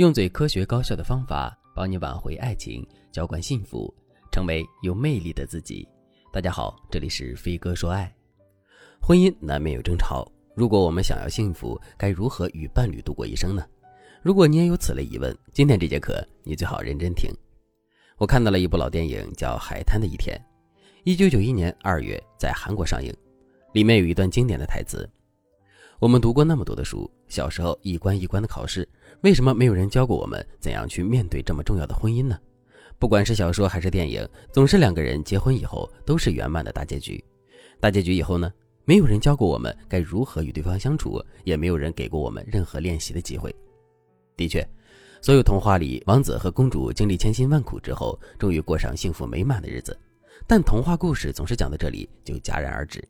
用最科学高效的方法帮你挽回爱情，浇灌幸福，成为有魅力的自己。大家好，这里是飞哥说爱。婚姻难免有争吵，如果我们想要幸福，该如何与伴侣度过一生呢？如果你也有此类疑问，今天这节课你最好认真听。我看到了一部老电影，叫《海滩的一天》，一九九一年二月在韩国上映，里面有一段经典的台词。我们读过那么多的书，小时候一关一关的考试，为什么没有人教过我们怎样去面对这么重要的婚姻呢？不管是小说还是电影，总是两个人结婚以后都是圆满的大结局。大结局以后呢，没有人教过我们该如何与对方相处，也没有人给过我们任何练习的机会。的确，所有童话里王子和公主经历千辛万苦之后，终于过上幸福美满的日子，但童话故事总是讲到这里就戛然而止。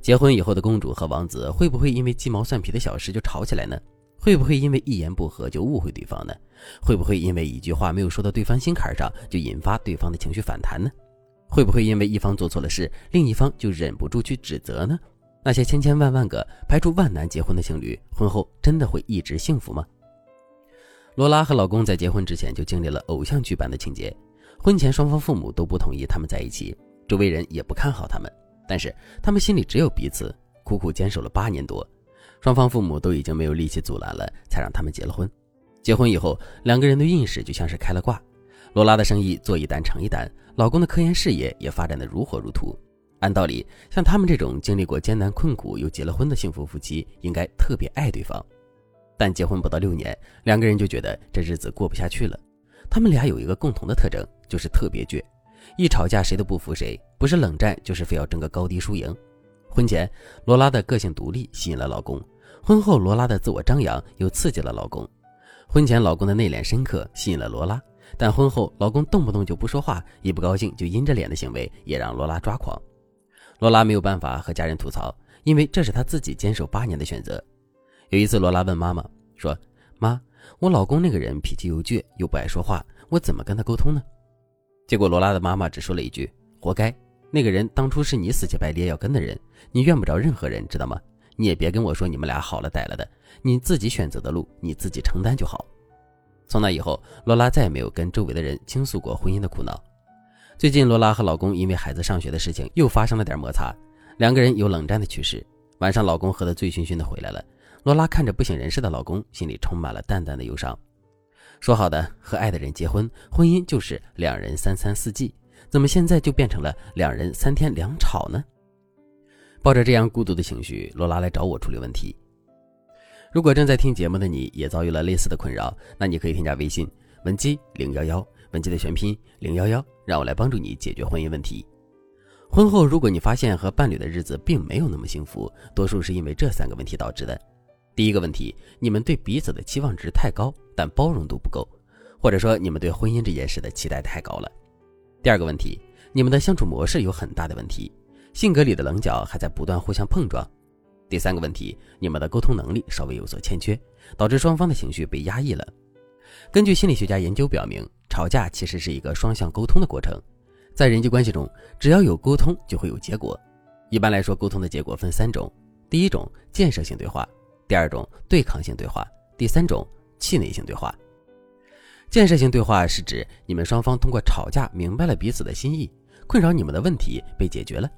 结婚以后的公主和王子会不会因为鸡毛蒜皮的小事就吵起来呢？会不会因为一言不合就误会对方呢？会不会因为一句话没有说到对方心坎上就引发对方的情绪反弹呢？会不会因为一方做错了事，另一方就忍不住去指责呢？那些千千万万个排除万难结婚的情侣，婚后真的会一直幸福吗？罗拉和老公在结婚之前就经历了偶像剧般的情节，婚前双方父母都不同意他们在一起，周围人也不看好他们。但是他们心里只有彼此，苦苦坚守了八年多，双方父母都已经没有力气阻拦了，才让他们结了婚。结婚以后，两个人的运势就像是开了挂，罗拉的生意做一单成一单，老公的科研事业也发展的如火如荼。按道理，像他们这种经历过艰难困苦又结了婚的幸福夫妻，应该特别爱对方。但结婚不到六年，两个人就觉得这日子过不下去了。他们俩有一个共同的特征，就是特别倔。一吵架，谁都不服谁，不是冷战，就是非要争个高低输赢。婚前，罗拉的个性独立吸引了老公；婚后，罗拉的自我张扬又刺激了老公。婚前，老公的内敛深刻吸引了罗拉，但婚后，老公动不动就不说话，一不高兴就阴着脸的行为也让罗拉抓狂。罗拉没有办法和家人吐槽，因为这是她自己坚守八年的选择。有一次，罗拉问妈妈说：“妈，我老公那个人脾气又倔又不爱说话，我怎么跟他沟通呢？”结果罗拉的妈妈只说了一句：“活该，那个人当初是你死乞白赖要跟的人，你怨不着任何人，知道吗？你也别跟我说你们俩好了歹了的，你自己选择的路你自己承担就好。”从那以后，罗拉再也没有跟周围的人倾诉过婚姻的苦恼。最近，罗拉和老公因为孩子上学的事情又发生了点摩擦，两个人有冷战的趋势。晚上，老公喝得醉醺醺的回来了，罗拉看着不省人事的老公，心里充满了淡淡的忧伤。说好的和爱的人结婚，婚姻就是两人三餐四季，怎么现在就变成了两人三天两吵呢？抱着这样孤独的情绪，罗拉来找我处理问题。如果正在听节目的你也遭遇了类似的困扰，那你可以添加微信文姬零幺幺，文姬的全拼零幺幺，让我来帮助你解决婚姻问题。婚后，如果你发现和伴侣的日子并没有那么幸福，多数是因为这三个问题导致的。第一个问题，你们对彼此的期望值太高，但包容度不够，或者说你们对婚姻这件事的期待太高了。第二个问题，你们的相处模式有很大的问题，性格里的棱角还在不断互相碰撞。第三个问题，你们的沟通能力稍微有所欠缺，导致双方的情绪被压抑了。根据心理学家研究表明，吵架其实是一个双向沟通的过程，在人际关系中，只要有沟通就会有结果。一般来说，沟通的结果分三种，第一种建设性对话。第二种对抗性对话，第三种气馁性对话。建设性对话是指你们双方通过吵架明白了彼此的心意，困扰你们的问题被解决了，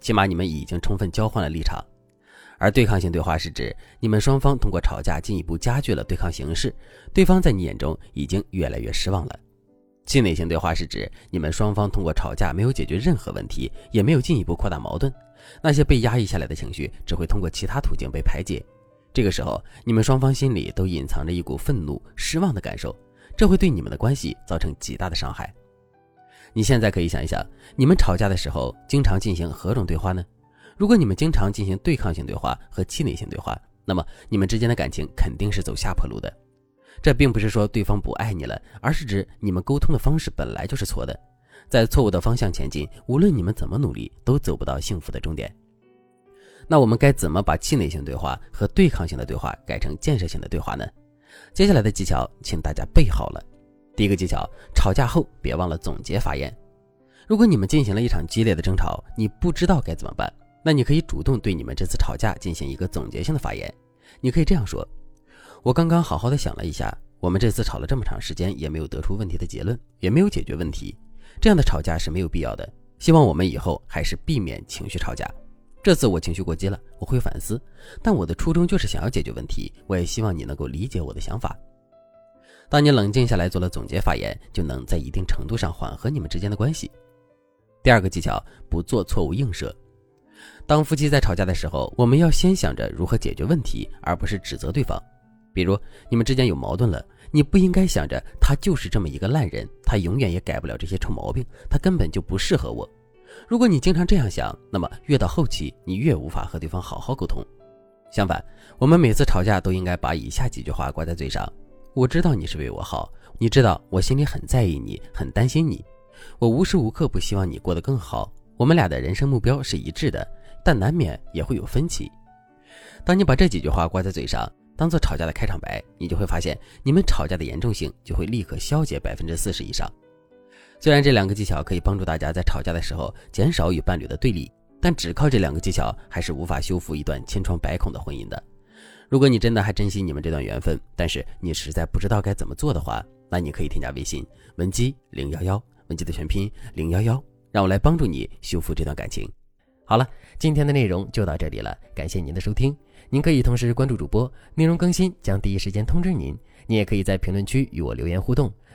起码你们已经充分交换了立场；而对抗性对话是指你们双方通过吵架进一步加剧了对抗形势，对方在你眼中已经越来越失望了。气馁性对话是指你们双方通过吵架没有解决任何问题，也没有进一步扩大矛盾，那些被压抑下来的情绪只会通过其他途径被排解。这个时候，你们双方心里都隐藏着一股愤怒、失望的感受，这会对你们的关系造成极大的伤害。你现在可以想一想，你们吵架的时候经常进行何种对话呢？如果你们经常进行对抗性对话和气馁性对话，那么你们之间的感情肯定是走下坡路的。这并不是说对方不爱你了，而是指你们沟通的方式本来就是错的，在错误的方向前进，无论你们怎么努力，都走不到幸福的终点。那我们该怎么把气馁性对话和对抗性的对话改成建设性的对话呢？接下来的技巧，请大家备好了。第一个技巧，吵架后别忘了总结发言。如果你们进行了一场激烈的争吵，你不知道该怎么办，那你可以主动对你们这次吵架进行一个总结性的发言。你可以这样说：“我刚刚好好的想了一下，我们这次吵了这么长时间，也没有得出问题的结论，也没有解决问题，这样的吵架是没有必要的。希望我们以后还是避免情绪吵架。这次我情绪过激了，我会反思，但我的初衷就是想要解决问题。我也希望你能够理解我的想法。当你冷静下来做了总结发言，就能在一定程度上缓和你们之间的关系。第二个技巧，不做错误映射。当夫妻在吵架的时候，我们要先想着如何解决问题，而不是指责对方。比如你们之间有矛盾了，你不应该想着他就是这么一个烂人，他永远也改不了这些臭毛病，他根本就不适合我。如果你经常这样想，那么越到后期，你越无法和对方好好沟通。相反，我们每次吵架都应该把以下几句话挂在嘴上：我知道你是为我好，你知道我心里很在意你，很担心你，我无时无刻不希望你过得更好。我们俩的人生目标是一致的，但难免也会有分歧。当你把这几句话挂在嘴上，当做吵架的开场白，你就会发现，你们吵架的严重性就会立刻消解百分之四十以上。虽然这两个技巧可以帮助大家在吵架的时候减少与伴侣的对立，但只靠这两个技巧还是无法修复一段千疮百孔的婚姻的。如果你真的还珍惜你们这段缘分，但是你实在不知道该怎么做的话，那你可以添加微信文姬零幺幺，文姬的全拼零幺幺，让我来帮助你修复这段感情。好了，今天的内容就到这里了，感谢您的收听。您可以同时关注主播，内容更新将第一时间通知您。你也可以在评论区与我留言互动。